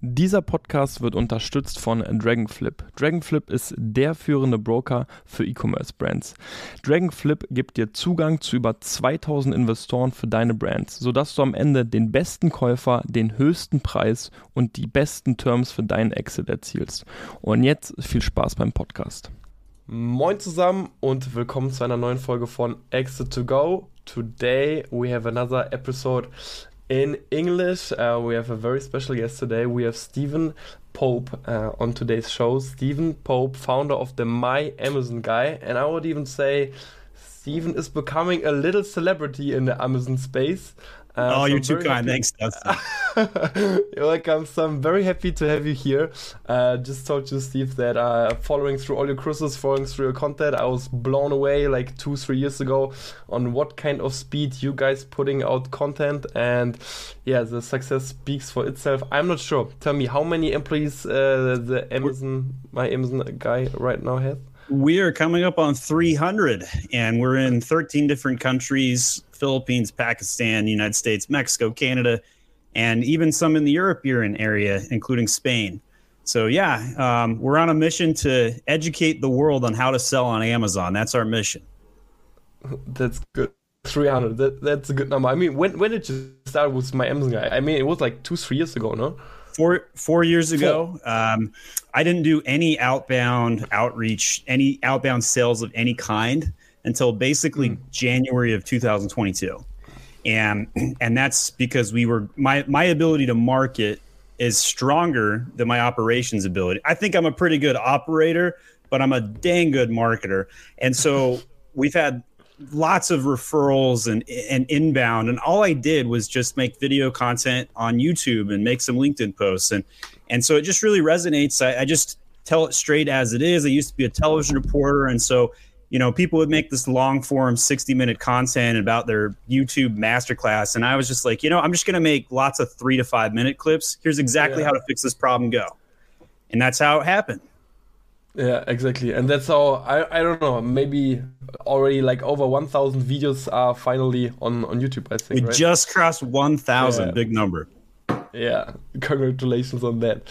Dieser Podcast wird unterstützt von Dragonflip. Dragonflip ist der führende Broker für E-Commerce-Brands. Dragonflip gibt dir Zugang zu über 2000 Investoren für deine Brands, sodass du am Ende den besten Käufer, den höchsten Preis und die besten Terms für deinen Exit erzielst. Und jetzt viel Spaß beim Podcast. Moin zusammen und willkommen zu einer neuen Folge von Exit to Go. Today we have another episode in English. Uh, we have a very special guest today. We have Steven Pope uh, on today's show. Steven Pope, founder of the My Amazon Guy, and I would even say Steven is becoming a little celebrity in the Amazon space. Uh, oh, so you're too kind. Happy. Thanks, you're welcome. So I'm very happy to have you here. Uh, just told you, Steve, that uh, following through all your cruises, following through your content, I was blown away like two, three years ago on what kind of speed you guys putting out content, and yeah, the success speaks for itself. I'm not sure. Tell me, how many employees uh, the Amazon, my Amazon guy, right now has? We are coming up on 300, and we're in 13 different countries Philippines, Pakistan, United States, Mexico, Canada, and even some in the European area, including Spain. So, yeah, um, we're on a mission to educate the world on how to sell on Amazon. That's our mission. That's good. 300. That, that's a good number. I mean, when, when did you start with my Amazon guy? I mean, it was like two, three years ago, no? Four, four years ago. Um, I didn't do any outbound outreach, any outbound sales of any kind until basically mm. January of 2022. And and that's because we were my my ability to market is stronger than my operations ability. I think I'm a pretty good operator, but I'm a dang good marketer. And so we've had lots of referrals and and inbound and all I did was just make video content on YouTube and make some LinkedIn posts and and so it just really resonates. I, I just tell it straight as it is. I used to be a television reporter and so you know, people would make this long form 60 minute content about their YouTube masterclass. And I was just like, you know, I'm just going to make lots of three to five minute clips. Here's exactly yeah. how to fix this problem, go. And that's how it happened. Yeah, exactly. And that's how, I, I don't know, maybe already like over 1,000 videos are finally on, on YouTube, I think. We right? just crossed 1,000, yeah. big number. Yeah, congratulations on that.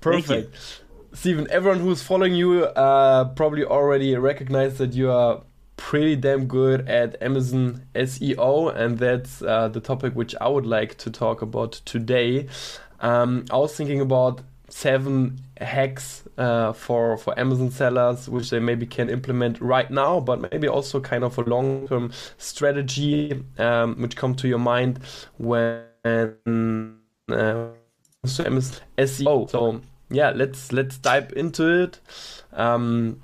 Perfect. Steven, everyone who's following you uh, probably already recognized that you are pretty damn good at Amazon SEO, and that's uh, the topic which I would like to talk about today. Um, I was thinking about seven hacks uh, for for Amazon sellers, which they maybe can implement right now, but maybe also kind of a long term strategy um, which come to your mind when uh, so Amazon SEO. So yeah, let's let's dive into it. Um,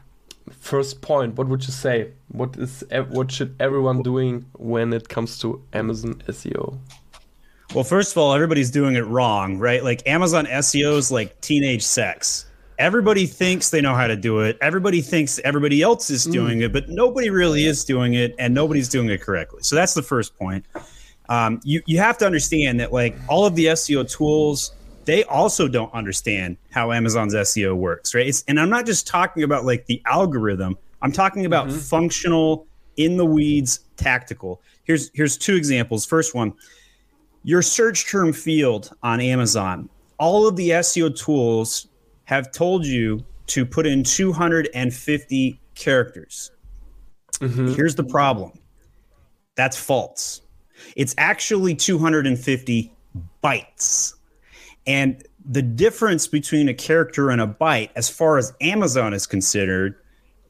first point, what would you say? What is what should everyone doing when it comes to Amazon SEO? Well, first of all, everybody's doing it wrong, right? Like Amazon SEO is like teenage sex. Everybody thinks they know how to do it. Everybody thinks everybody else is mm. doing mm. it, but nobody really is doing it, and nobody's doing it correctly. So that's the first point. Um, you you have to understand that like all of the SEO tools they also don't understand how Amazon's SEO works, right? It's, and I'm not just talking about like the algorithm. I'm talking about mm-hmm. functional, in the weeds, tactical. Here's here's two examples. First one, your search term field on Amazon. All of the SEO tools have told you to put in 250 characters. Mm-hmm. Here's the problem. That's false. It's actually 250 bytes. And the difference between a character and a byte, as far as Amazon is considered,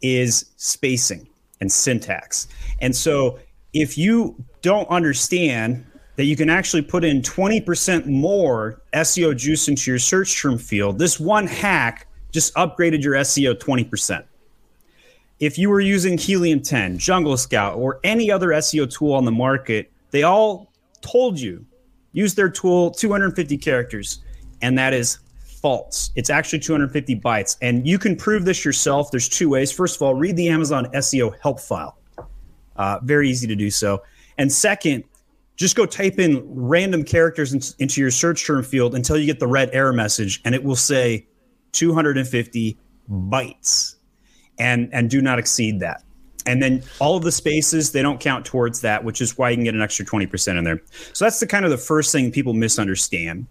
is spacing and syntax. And so if you don't understand that you can actually put in 20% more SEO juice into your search term field, this one hack just upgraded your SEO 20%. If you were using Helium 10, Jungle Scout, or any other SEO tool on the market, they all told you use their tool 250 characters and that is false. It's actually 250 bytes. And you can prove this yourself. There's two ways. First of all read the amazon seo help file. Uh, very easy to do so. And second just go type in random characters in, into your search term field until you get the red error message and it will say 250 bytes. And and do not exceed that. And then all of the spaces they don't count towards that, which is why you can get an extra 20% in there. So that's the kind of the first thing people misunderstand.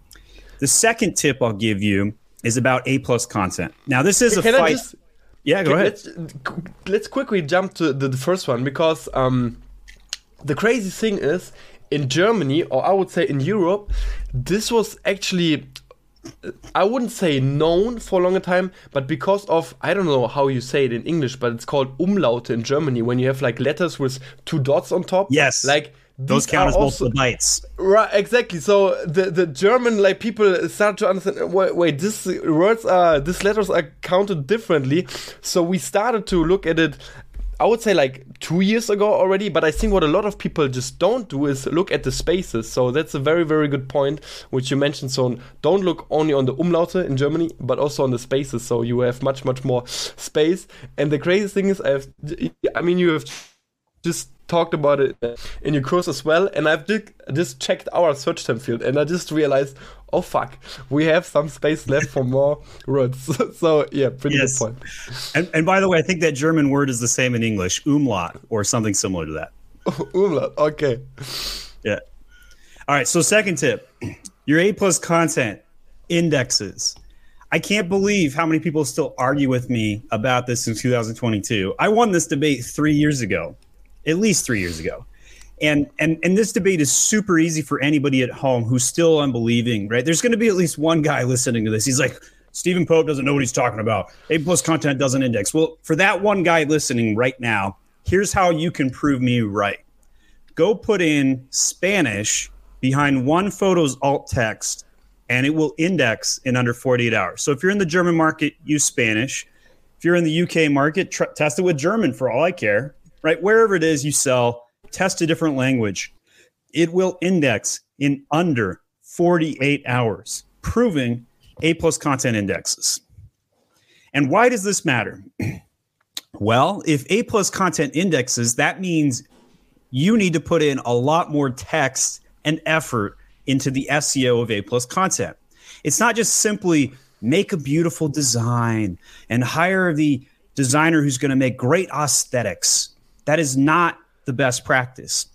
The second tip I'll give you is about A plus content. Now this is a fight. Just yeah, go ahead. Let's, let's quickly jump to the, the first one because um, the crazy thing is in Germany, or I would say in Europe, this was actually. I wouldn't say known for a longer time, but because of I don't know how you say it in English, but it's called Umlaute in Germany when you have like letters with two dots on top. Yes. like Those count as also- multiple bytes. Right, exactly. So the the German like people start to understand. Wait, wait, this words are these letters are counted differently. So we started to look at it. I would say like two years ago already, but I think what a lot of people just don't do is look at the spaces. So that's a very very good point which you mentioned. So don't look only on the umlaute in Germany, but also on the spaces. So you have much much more space. And the crazy thing is, I have, I mean, you have just talked about it in your course as well and i've just checked our search term field and i just realized oh fuck we have some space left for more words so yeah pretty Yes. good point And, and by the way, I think that German word is the same in English, umlaut, or something similar to that. umlaut okay Yeah. All right. So second tip, your A plus content indexes. I can't believe how many people still argue with me about this in 2022. I won this debate three years ago, at least three years ago. And, and and this debate is super easy for anybody at home who's still unbelieving, right? There's going to be at least one guy listening to this. He's like, Steven Pope doesn't know what he's talking about. A plus content doesn't index. Well, for that one guy listening right now, here's how you can prove me right go put in Spanish behind one photo's alt text and it will index in under 48 hours. So if you're in the German market, use Spanish. If you're in the UK market, tr- test it with German for all I care, right? Wherever it is you sell, test a different language. It will index in under 48 hours, proving A plus content indexes. And why does this matter? well, if A plus content indexes, that means you need to put in a lot more text and effort into the SEO of A plus content. It's not just simply make a beautiful design and hire the designer who's going to make great aesthetics. That is not the best practice.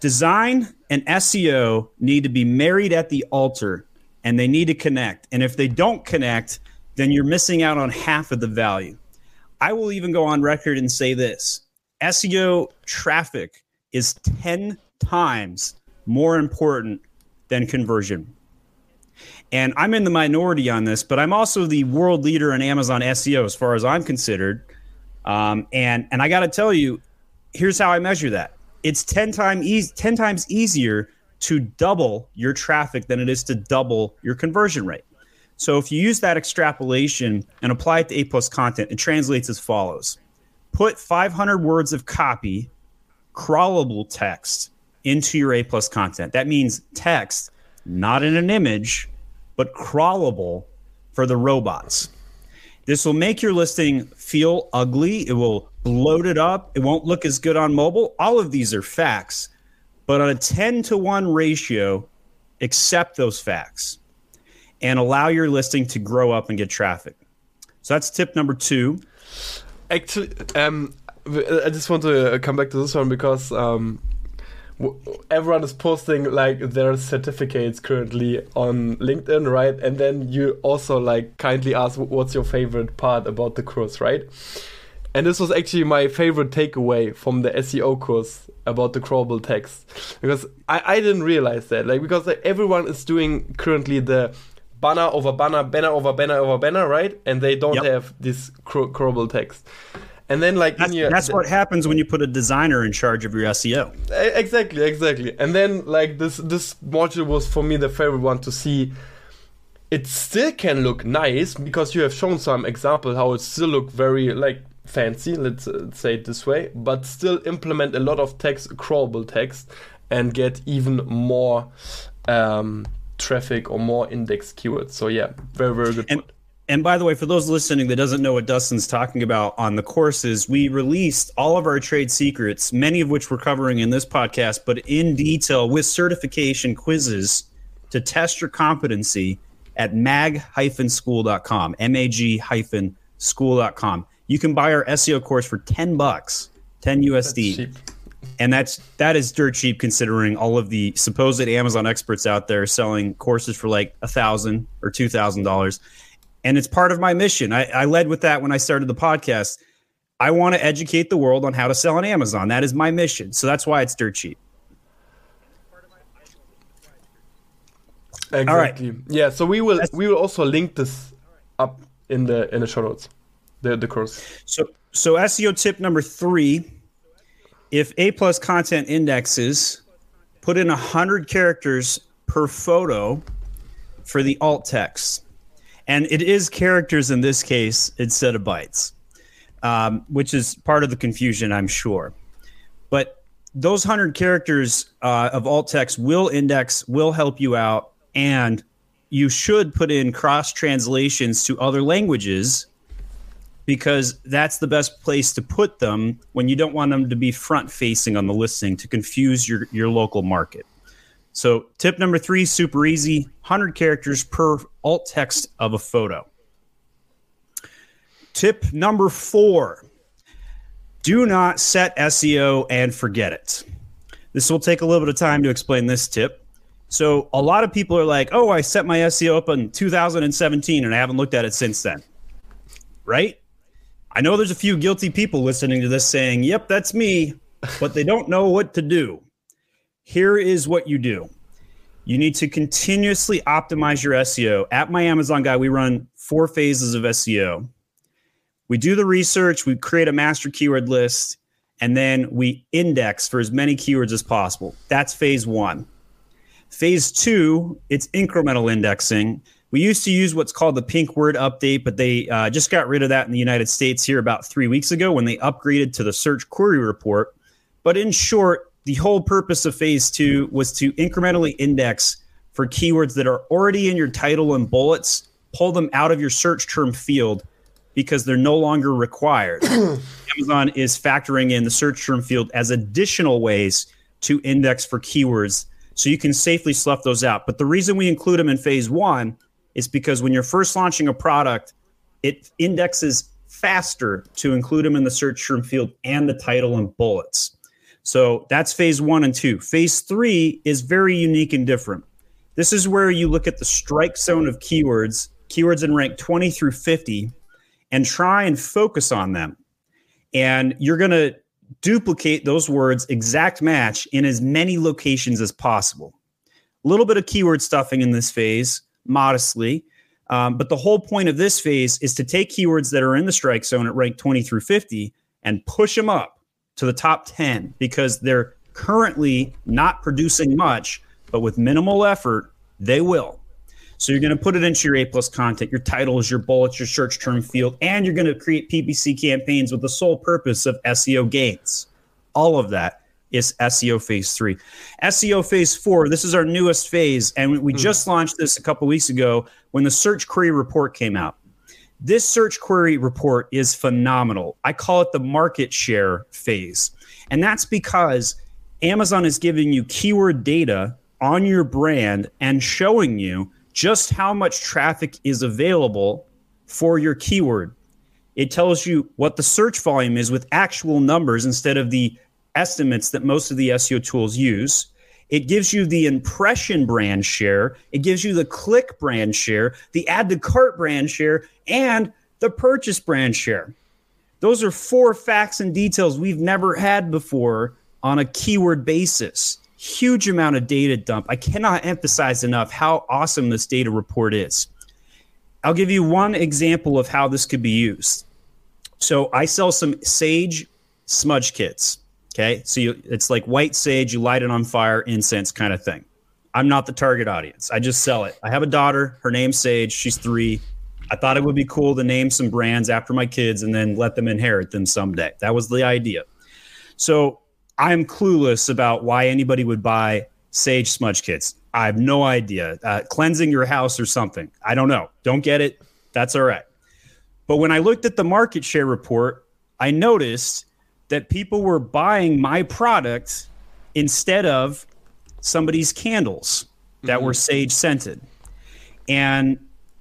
Design and SEO need to be married at the altar and they need to connect. And if they don't connect, then you're missing out on half of the value. I will even go on record and say this SEO traffic is 10 times more important than conversion. And I'm in the minority on this, but I'm also the world leader in Amazon SEO as far as I'm considered. Um, and and I got to tell you, here's how I measure that. It's 10 times eas 10 times easier to double your traffic than it is to double your conversion rate. So if you use that extrapolation and apply it to A plus content, it translates as follows. Put 500 words of copy, crawlable text into your A plus content. That means text, not in an image, but crawlable for the robots. This will make your listing feel ugly. It will bloat it up. It won't look as good on mobile. All of these are facts. But on a 10 to 1 ratio, accept those facts and allow your listing to grow up and get traffic. So that's tip number two. actually um i just want to come back to this one because um everyone is posting like their certificates currently on linkedin right? And then you also like kindly ask what's your favorite part about the course right? And this was actually my favorite takeaway from the SEO course about the crawlable text because I, I didn't realize that like because like, everyone is doing currently the banner over banner banner over banner over banner right? And they don't Yep. have this craw- crawlable text and then like That's, your that's what happens when you put a designer in charge of your SEO. Exactly exactly and then like this this module was for me the favorite one to see it still can look nice because you have shown some example how it still look very like fancy let's uh, say it this way but still implement a lot of text crawlable text and get even more um, traffic or more index keywords so yeah very very good And, point. And by the way, for those listening that doesn't know what Dustin's talking about on the courses, we released all of our trade secrets, many of which we're covering in this podcast, but in detail with certification quizzes to test your competency at mag-school.com, M-A-G school.com. You can buy our SEO course for 10 bucks, 10 USD. And that's that is dirt cheap considering all of the supposed Amazon experts out there selling courses for like a thousand or two thousand dollars. And it's part of my mission. I, I led with that when I started the podcast. I want to educate the world on how to sell on Amazon. That is my mission. So that's why it's dirt cheap. Exactly. All right. Yeah. So we will we will also link this up in the in the show notes, the the course. So so SEO tip number three: if A plus content indexes, put in a hundred characters per photo for the alt text, and it is characters in this case instead of bytes, um, which is part of the confusion, I'm sure. But those hundred characters uh, of alt text will index, will help you out and you should put in cross translations to other languages because that's the best place to put them when you don't want them to be front facing on the listing to confuse your, your local market. So, tip number three super easy 100 characters per alt text of a photo. Tip number four do not set SEO and forget it. This will take a little bit of time to explain this tip. So a lot of people are like, "Oh, I set my SEO up in 2017 and I haven't looked at it since then." Right? I know there's a few guilty people listening to this saying, "Yep, that's me," but they don't know what to do. Here is what you do. You need to continuously optimize your SEO. At my Amazon guy, we run four phases of SEO. We do the research, we create a master keyword list, and then we index for as many keywords as possible. That's phase one. Phase two, it's incremental indexing. We used to use what's called the pink word update, but they uh, just got rid of that in the United States here about three weeks ago when they upgraded to the search query report. But in short, the whole purpose of phase two was to incrementally index for keywords that are already in your title and bullets, pull them out of your search term field because they're no longer required. Amazon is factoring in the search term field as additional ways to index for keywords so you can safely slough those out. But the reason we include them in phase one is because when you're first launching a product, it indexes faster to include them in the search term field and the title and bullets. So that's phase one and two. Phase three is very unique and different. This is where you look at the strike zone of keywords, keywords in rank 20 through 50, and try and focus on them. And you're going to duplicate those words exact match in as many locations as possible. A little bit of keyword stuffing in this phase, modestly. Um, but the whole point of this phase is to take keywords that are in the strike zone at rank 20 through 50 and push them up to the top 10 because they're currently not producing much, but with minimal effort, they will. So you're going to put it into your A plus content, your titles, your bullets, your search term field, and you're going to create PPC campaigns with the sole purpose of SEO gains. All of that is SEO phase three. SEO phase four, this is our newest phase. And we mm. just launched this a couple weeks ago when the search query report came out. This search query report is phenomenal. I call it the market share phase. And that's because Amazon is giving you keyword data on your brand and showing you just how much traffic is available for your keyword. It tells you what the search volume is with actual numbers instead of the estimates that most of the SEO tools use. It gives you the impression brand share, it gives you the click brand share, the add to cart brand share, and the purchase brand share. Those are four facts and details we've never had before on a keyword basis huge amount of data dump. I cannot emphasize enough how awesome this data report is. I'll give you one example of how this could be used. So I sell some sage smudge kits. Okay. So you, it's like white sage, you light it on fire, incense kind of thing. I'm not the target audience. I just sell it. I have a daughter. Her name's Sage. She's three. I thought it would be cool to name some brands after my kids and then let them inherit them someday. That was the idea. So I'm clueless about why anybody would buy sage smudge kits. I have no idea. Uh, cleansing your house or something. I don't know. Don't get it. That's all right. But when I looked at the market share report, I noticed that people were buying my product instead of somebody's candles that mm-hmm. were sage scented. And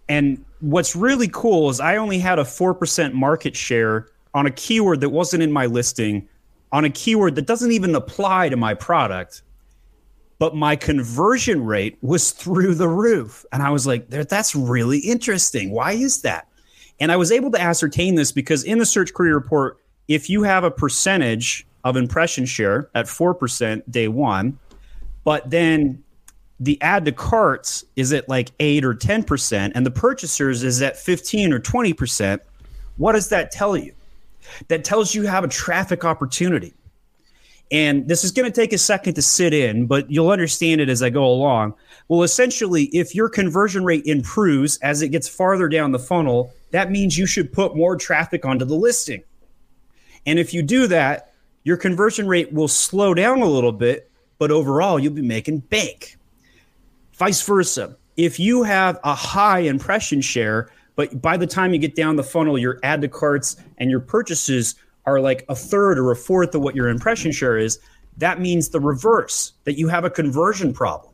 and what's really cool is I only had a 4% market share on a keyword that wasn't in my listing, on a keyword that doesn't even apply to my product. But my conversion rate was through the roof. And I was like, that's really interesting. Why is that? And I was able to ascertain this because in the search query report, if you have a percentage of impression share at 4% day one, but then the add to carts is at like 8 or 10% and the purchasers is at 15 or 20%, what does that tell you? That tells you have a traffic opportunity. And this is going to take a second to sit in, but you'll understand it as I go along. Well, essentially, if your conversion rate improves as it gets farther down the funnel, that means you should put more traffic onto the listing. And if you do that, your conversion rate will slow down a little bit, but overall, you'll be making bank. Vice versa. If you have a high impression share, but by the time you get down the funnel, your add to carts and your purchases are like a third or a fourth of what your impression share is, that means the reverse, that you have a conversion problem.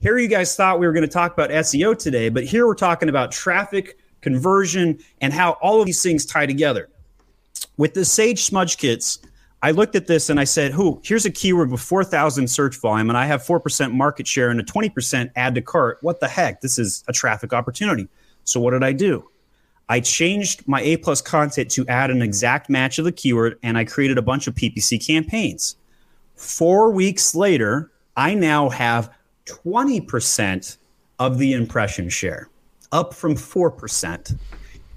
Here, you guys thought we were going to talk about SEO today, but here we're talking about traffic, conversion, and how all of these things tie together. With the Sage Smudge Kits, I looked at this and I said, "Who? Here's a keyword with 4,000 search volume, and I have 4% market share and a 20% add to cart. What the heck? This is a traffic opportunity." So what did I do? I changed my A plus content to add an exact match of the keyword, and I created a bunch of PPC campaigns. Four weeks later, I now have 20% of the impression share, up from 4%.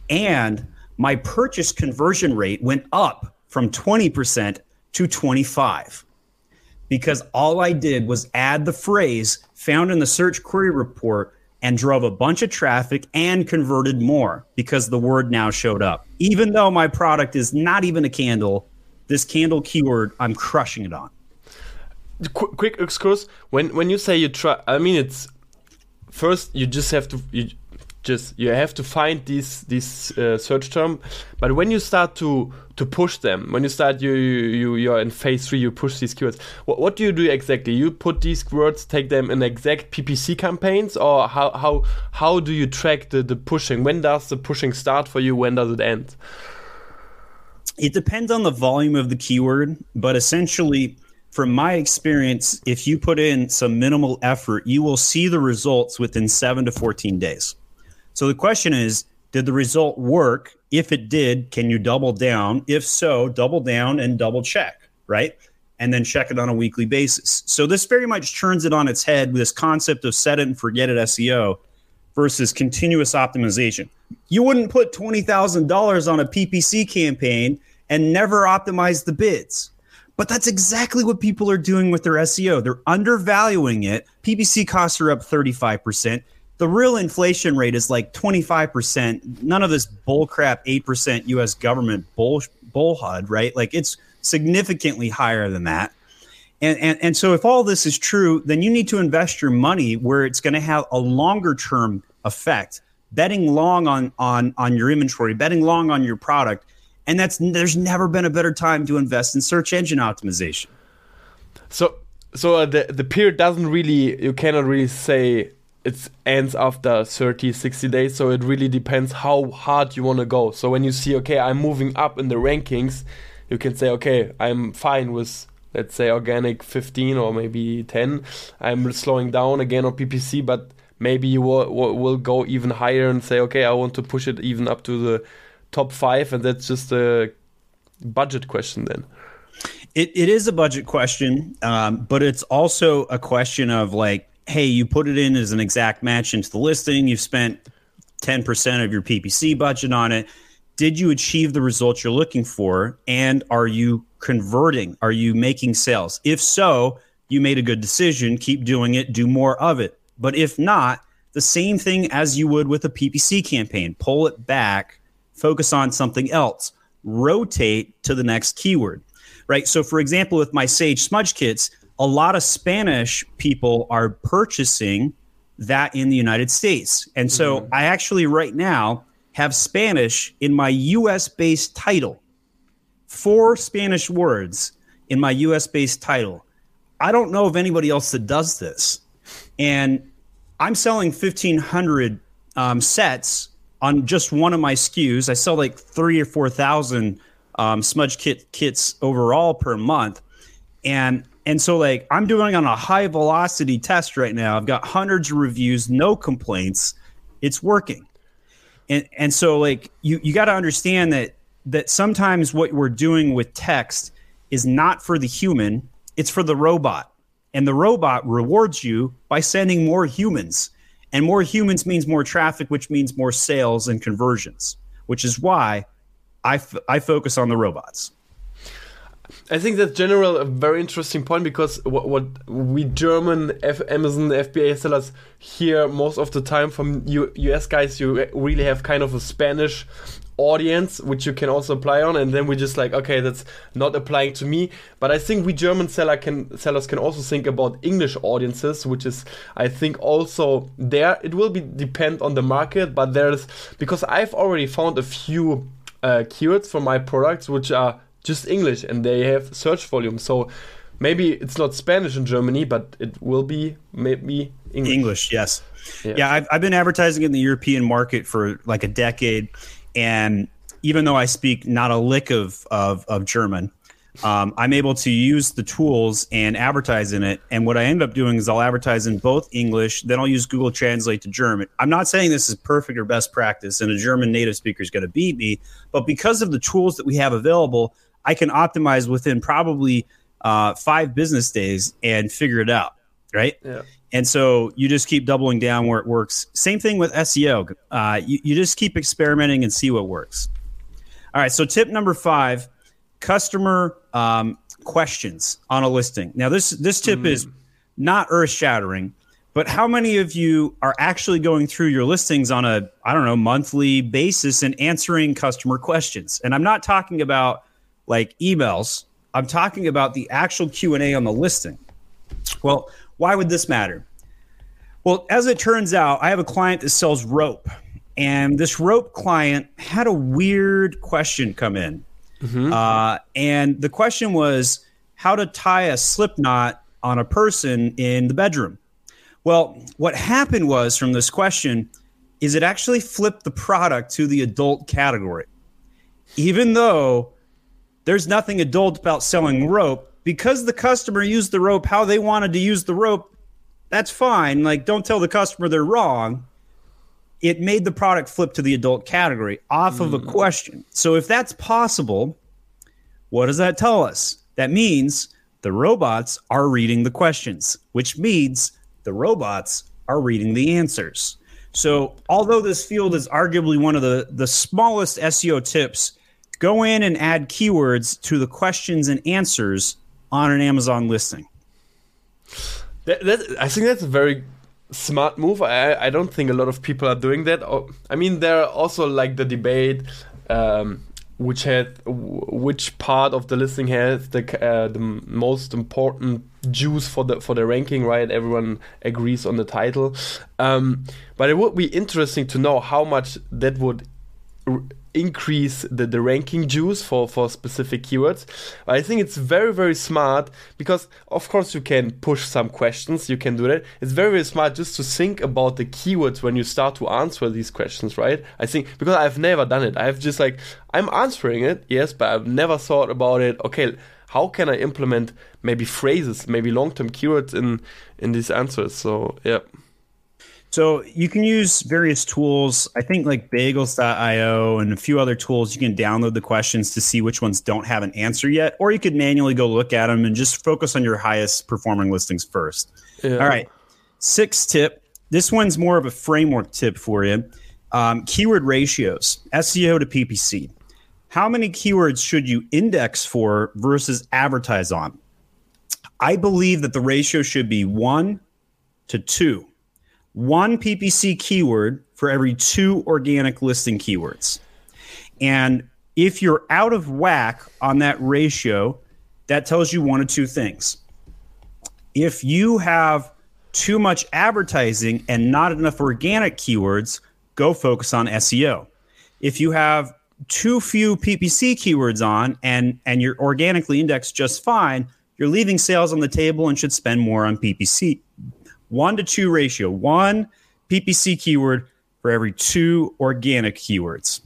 And my purchase conversion rate went up from 20% to 25 because all I did was add the phrase found in the search query report and drove a bunch of traffic and converted more because the word now showed up. Even though my product is not even a candle, this candle keyword, I'm crushing it on. Qu- quick excuse when when you say you try i mean it's first you just have to you just you have to find these these uh, search term. But when you start to to push them when you start you you you're in phase three you push these keywords. What, what do you do exactly? You put these words take them in exact ppc campaigns or how how how do you track the the pushing? When does the pushing start for you? When does it end? It depends on the volume of the keyword but essentially from my experience if you put in some minimal effort you will see the results within 7 to 14 days so the question is, did the result work? If it did, can you double down? If so, double down and double check, right? And then check it on a weekly basis. So this very much turns it on its head with this concept of set it and forget it SEO versus continuous optimization. You wouldn't put $20,000 on a PPC campaign and never optimize the bids. But that's exactly what people are doing with their SEO. They're undervaluing it. PPC costs are up 35% the real inflation rate is like 25%. None of this bullcrap 8% US government bull bullhud, right? Like it's significantly higher than that. And, and, and so if all this is true, then you need to invest your money where it's going to have a longer term effect, betting long on, on, on your inventory, betting long on your product. And that's there's never been a better time to invest in search engine optimization. So so uh, the the period doesn't really you cannot really say it ends after 30 60 days so it really depends how hard you want to go. So when you see okay i'm moving up in the rankings you can say okay i'm fine with let's say organic 15 or maybe 10 i'm slowing down again on ppc but maybe you will, will go even higher and say okay i want to push it even up to the top five and that's just a budget question then. It, it is a budget question um, but it's also a question of like hey, you put it in as an exact match into the listing, you've spent 10% of your PPC budget on it. Did you achieve the results you're looking for? And are you converting? Are you making sales? If so, you made a good decision. Keep doing it, do more of it. But if not, the same thing as you would with a PPC campaign pull it back, focus on something else, rotate to the next keyword, right? So, for example, with my Sage smudge kits, a lot of Spanish people are purchasing that in the United States. And so mm-hmm. I actually right now have Spanish in my US based title. Four Spanish words in my US based title. I don't know of anybody else that does this. And I'm selling 1,500 um, sets on just one of my SKUs. I sell like three or four thousand um, smudge kit kits overall per month, and and so like I'm doing on a high velocity test right now. I've got hundreds of reviews, no complaints. It's working. And and so like you you got to understand that that sometimes what we're doing with text is not for the human, it's for the robot. And the robot rewards you by sending more humans. And more humans means more traffic, which means more sales and conversions, which is why I, f- I focus on the robots. I think that's general a very interesting point because what, what we German F- Amazon FBA sellers hear most of the time from U- US guys, you really have kind of a Spanish audience which you can also apply on and then we just like okay that's not applying to me. But i think we german seller can sellers can also think about english audiences which is i think also there. It will be depend on the market but there's because i've already found a few uh, keywords for my products which are just english and they have search volume so maybe it's not spanish in germany but it will be maybe english, english yes yeah, yeah I've, I've been advertising in the european market for like a decade and even though I speak not a lick of of, of German, um, I'm able to use the tools and advertise in it. And what I end up doing is I'll advertise in both English, then I'll use Google Translate to German. I'm not saying this is perfect or best practice, and a German native speaker is going to beat me, but because of the tools that we have available, I can optimize within probably uh, five business days and figure it out. Right. Yeah. And so you just keep doubling down where it works. Same thing with SEO. Uh, you, you just keep experimenting and see what works. All right. So tip number five: customer um, questions on a listing. Now this this tip mm. is not earth shattering, but how many of you are actually going through your listings on a I don't know monthly basis and answering customer questions? And I'm not talking about like emails. I'm talking about the actual Q and A on the listing. Well, why would this matter? Well, as it turns out, I have a client that sells rope, and this rope client had a weird question come in. Mm-hmm. Uh, and the question was how to tie a slip knot on a person in the bedroom. Well, what happened was from this question is it actually flipped the product to the adult category. Even though there's nothing adult about selling rope, because the customer used the rope how they wanted to use the rope, that's fine. Like, don't tell the customer they're wrong. It made the product flip to the adult category off mm. of a hmm. question. So, if that's possible, what does that tell us? That means the robots are reading the questions, which means the robots are reading the answers. So, although this field is arguably one of the, the smallest SEO tips, go in and add keywords to the questions and answers on an Amazon listing. That, that, I think that's a very smart move. I, I don't think a lot of people are doing that. Oh, I mean, there are also like the debate, um, which had which part of the listing has the uh, the most important juice for the for the ranking. Right, everyone agrees on the title, um, but it would be interesting to know how much that would increase the, the ranking juice for, for specific keywords. I think it's very, very smart because, of course, you can push some questions, you can do that. It's very, very smart just to think about the keywords when you start to answer these questions, right? I think because I've never done it. I've just like, I'm answering it, yes, but I've never thought about it. Okay, how can I implement maybe phrases, maybe long term keywords in, in these answers? So, yeah. So you can use various tools. I think like bagels.io and a few other tools. You can download the questions to see which ones don't have an answer yet, or you could manually go look at them and just focus on your highest performing listings first. Yeah. All right. Sixth tip. This one's more of a framework tip for you. Um, keyword ratios, SEO to PPC. How many keywords should you index for versus advertise on? I believe that the ratio should be one to two one PPC keyword for every two organic listing keywords. And if you're out of whack on that ratio, that tells you one of two things. If you have too much advertising and not enough organic keywords, go focus on SEO. If you have too few PPC keywords on and and you're organically indexed just fine, you're leaving sales on the table and should spend more on PPC one to two ratio, one PPC keyword for every two organic keywords.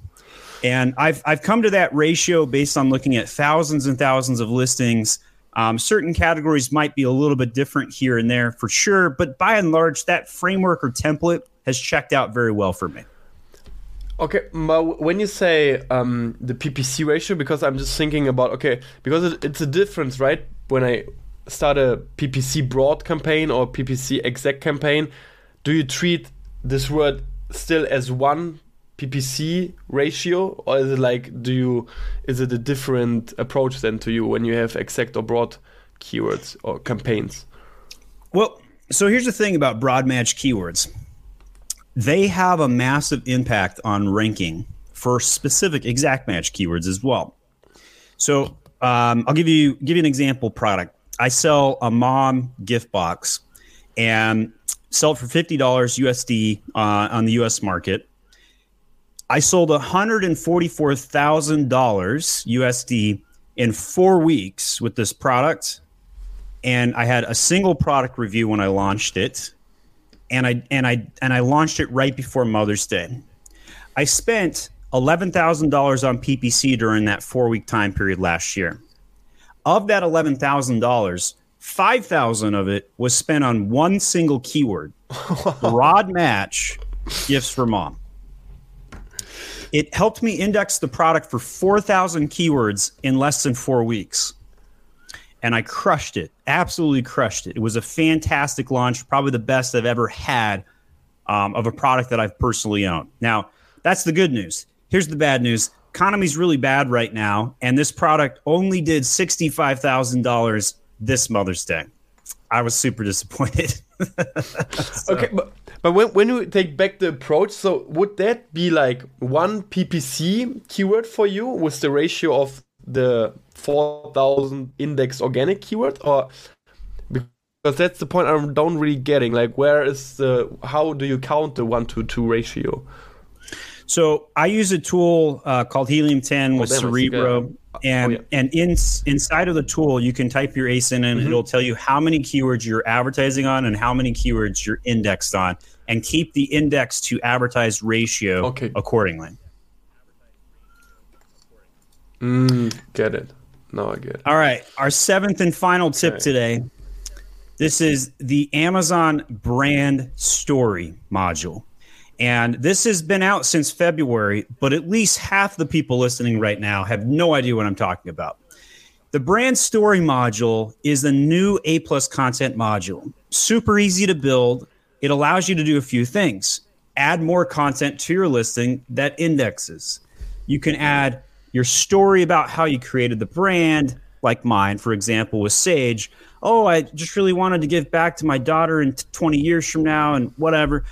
And I've, I've come to that ratio based on looking at thousands and thousands of listings. Um, certain categories might be a little bit different here and there for sure, but by and large, that framework or template has checked out very well for me. Okay, when you say um, the PPC ratio, because I'm just thinking about okay, because it, it's a difference, right? When I start a PPC broad campaign or PPC exact campaign, do you treat this word still as one PPC ratio, or is it like do you is it a different approach then to you when you have exact or broad keywords or campaigns? Well, so here's the thing about broad match keywords. They have a massive impact on ranking for specific exact match keywords as well. So um, I'll give you give you an example product. I sell a mom gift box and sell it for fifty dollars USD uh, on the US market. I sold $144,000 USD in four weeks with this product. And I had a single product review when I launched it. And I and I and I launched it right before Mother's Day. I spent eleven thousand dollars on PPC during that four week time period last year. Of that eleven thousand dollars, five thousand of it was spent on one single keyword: broad match gifts for mom. It helped me index the product for 4,000 keywords in less than four weeks. And I crushed it, absolutely crushed it. It was a fantastic launch, probably the best I've ever had um, of a product that I've personally owned. Now, that's the good news. Here's the bad news economy's really bad right now, and this product only did $65,000 this Mother's Day. I was super disappointed. so. Okay, but but when, when you take back the approach, so would that be like one PPC keyword for you with the ratio of the 4000 index organic keyword or because that's the point I don't really getting like where is the how do you count the 1 to 2 ratio? So I use a tool uh, called Helium 10 with Cerebro and oh, yeah. and in, inside of the tool you can type your asin and mm-hmm. it'll tell you how many keywords you're advertising on and how many keywords you're indexed on and keep the index to advertise ratio okay. accordingly mm, get it no i get it all right our seventh and final tip okay. today this is the amazon brand story module and this has been out since February, but at least half the people listening right now have no idea what I'm talking about. The brand story module is the new A plus content module. Super easy to build. It allows you to do a few things. Add more content to your listing that indexes. You can add your story about how you created the brand, like mine, for example, with Sage. Oh, I just really wanted to give back to my daughter in 20 years from now and whatever?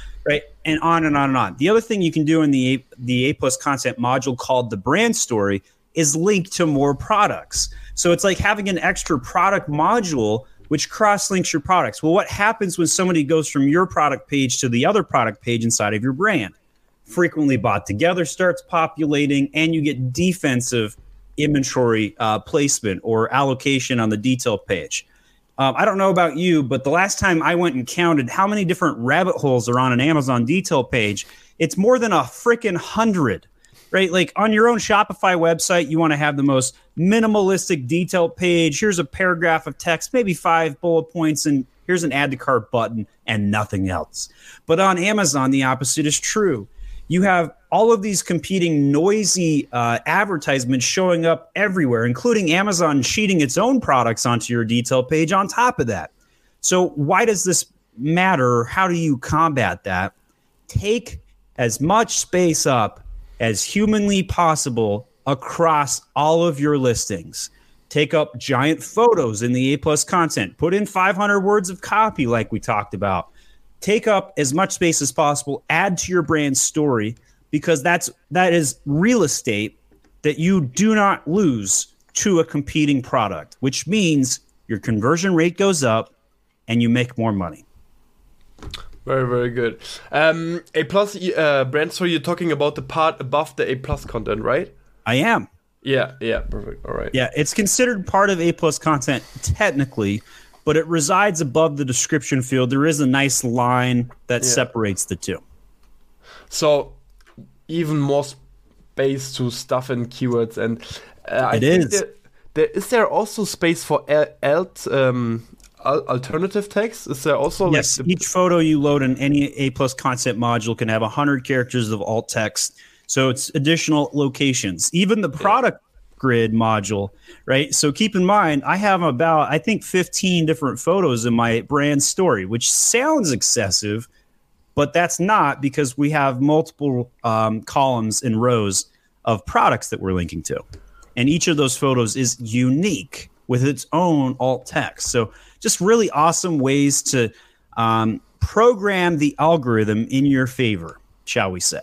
And on and on and on. The other thing you can do in the A, the A plus content module called the brand story is link to more products. So it's like having an extra product module which cross links your products. Well, what happens when somebody goes from your product page to the other product page inside of your brand? Frequently bought together starts populating, and you get defensive inventory uh, placement or allocation on the detail page. Um, I don't know about you, but the last time I went and counted how many different rabbit holes are on an Amazon detail page, it's more than a freaking hundred, right? Like on your own Shopify website, you want to have the most minimalistic detail page. Here's a paragraph of text, maybe five bullet points, and here's an add to cart button and nothing else. But on Amazon, the opposite is true you have all of these competing noisy uh, advertisements showing up everywhere, including Amazon cheating its own products onto your detail page on top of that. So, why does this matter? How do you combat that? Take as much space up as humanly possible across all of your listings. Take up giant photos in the A plus content. Put in 500 words of copy, like we talked about take up as much space as possible, add to your brand story because that's that is real estate that you do not lose to a competing product, which means your conversion rate goes up and you make more money. Very very good. Um, a plus uh, brand. story. you're talking about the part above the A plus content, right? I am. Yeah. Yeah. Perfect. All right. Yeah, it's considered part of A plus content technically, but it resides above the description field. There is a nice line that yeah. separates the two. So even more space to stuff in keywords, and uh, I It is. There, there is there also space for alt um, alternative text? Is there also Yes, like the- each photo you load in any A plus content module can have 100 characters of alt text. So it's additional locations. Even the product grid module, right? So keep in mind, I have about, I think, 15 different photos in my brand story, which sounds excessive, but that's not because we have multiple um, columns and rows of products that we're linking to. And each of those photos is unique with its own alt text. So just really awesome ways to um, program the algorithm in your favor, shall we say.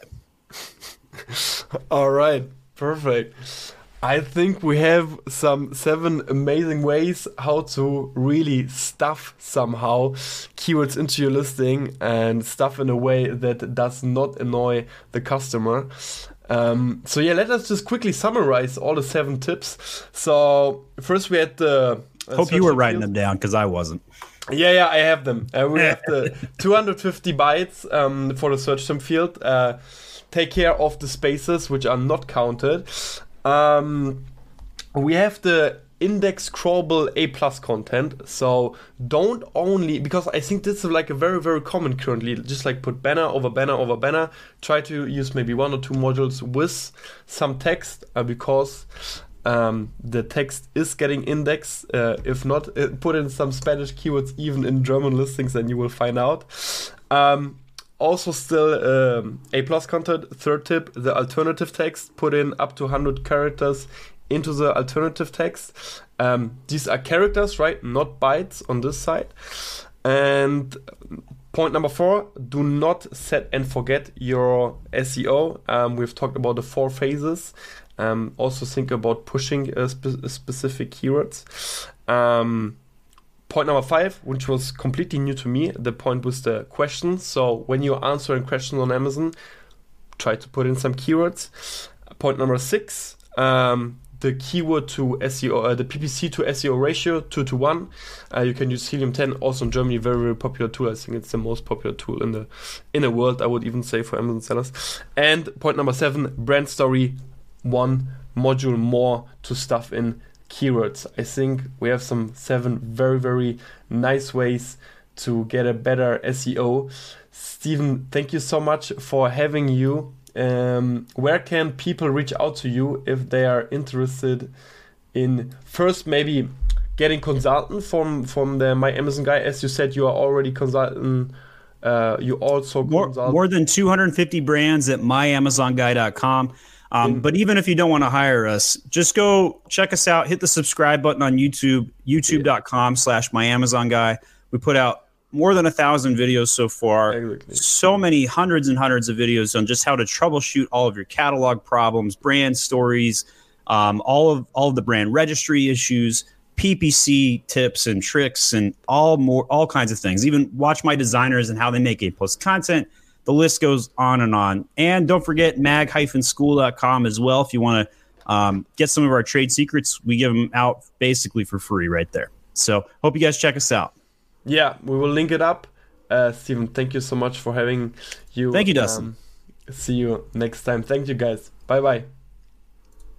All right, perfect. I think we have some seven amazing ways how to really stuff somehow keywords into your listing and stuff in a way that does not annoy the customer. Um, so yeah, let us just quickly summarize all the seven tips. So first we had the uh, Hope you were writing field. them down because I wasn't. Yeah, yeah, I have them. Uh, we have the 250 bytes um, for the search term field. Uh, take care of the spaces which are not counted. Um, we have the index crawlable A plus content. So don't only because I think this is like a very very common currently. Just like put banner over banner over banner. Try to use maybe one or two modules with some text uh, because um, the text is getting indexed. Uh, if not, uh, put in some Spanish keywords even in German listings, and you will find out. Um, also, still um, A plus content. Third tip: the alternative text. Put in up to 100 characters into the alternative text. Um, these are characters, right? Not bytes on this side. And point number four: do not set and forget your SEO. Um, we've talked about the four phases. Um, also think about pushing uh, spe- specific keywords. Point number five, which was completely new to me, the point was the questions. So when you're answering questions on Amazon, try to put in some keywords. Point number six, um, the keyword to SEO, uh, the PPC to SEO ratio, two to one. Uh, you can use Helium 10, also in Germany, very very popular tool. I think it's the most popular tool in the in the world. I would even say for Amazon sellers. And point number seven, brand story, one module more to stuff in keywords. I think we have some seven very, very nice ways to get a better SEO. Steven, thank you so much for having you. Um, where can people reach out to you if they are interested in first maybe getting consultant from from the My Amazon guy? As you said, you are already consultant. Uh, you also More, consult. more than 250 brands at myamazonguy.com. Um, but even if you don't want to hire us, just go check us out. Hit the subscribe button on YouTube, youtube.com slash my Amazon guy. We put out more than a thousand videos so far. So many hundreds and hundreds of videos on just how to troubleshoot all of your catalog problems, brand stories, um, all of all of the brand registry issues, PPC tips and tricks, and all more all kinds of things. Even watch my designers and how they make A plus content. The list goes on and on. And don't forget mag-school.com as well if you want to um, get some of our trade secrets. We give them out basically for free right there. So hope you guys check us out. Yeah, we will link it up. Uh, Steven, thank you so much for having you. Thank you, Dustin. Um, see you next time. Thank you, guys. Bye bye.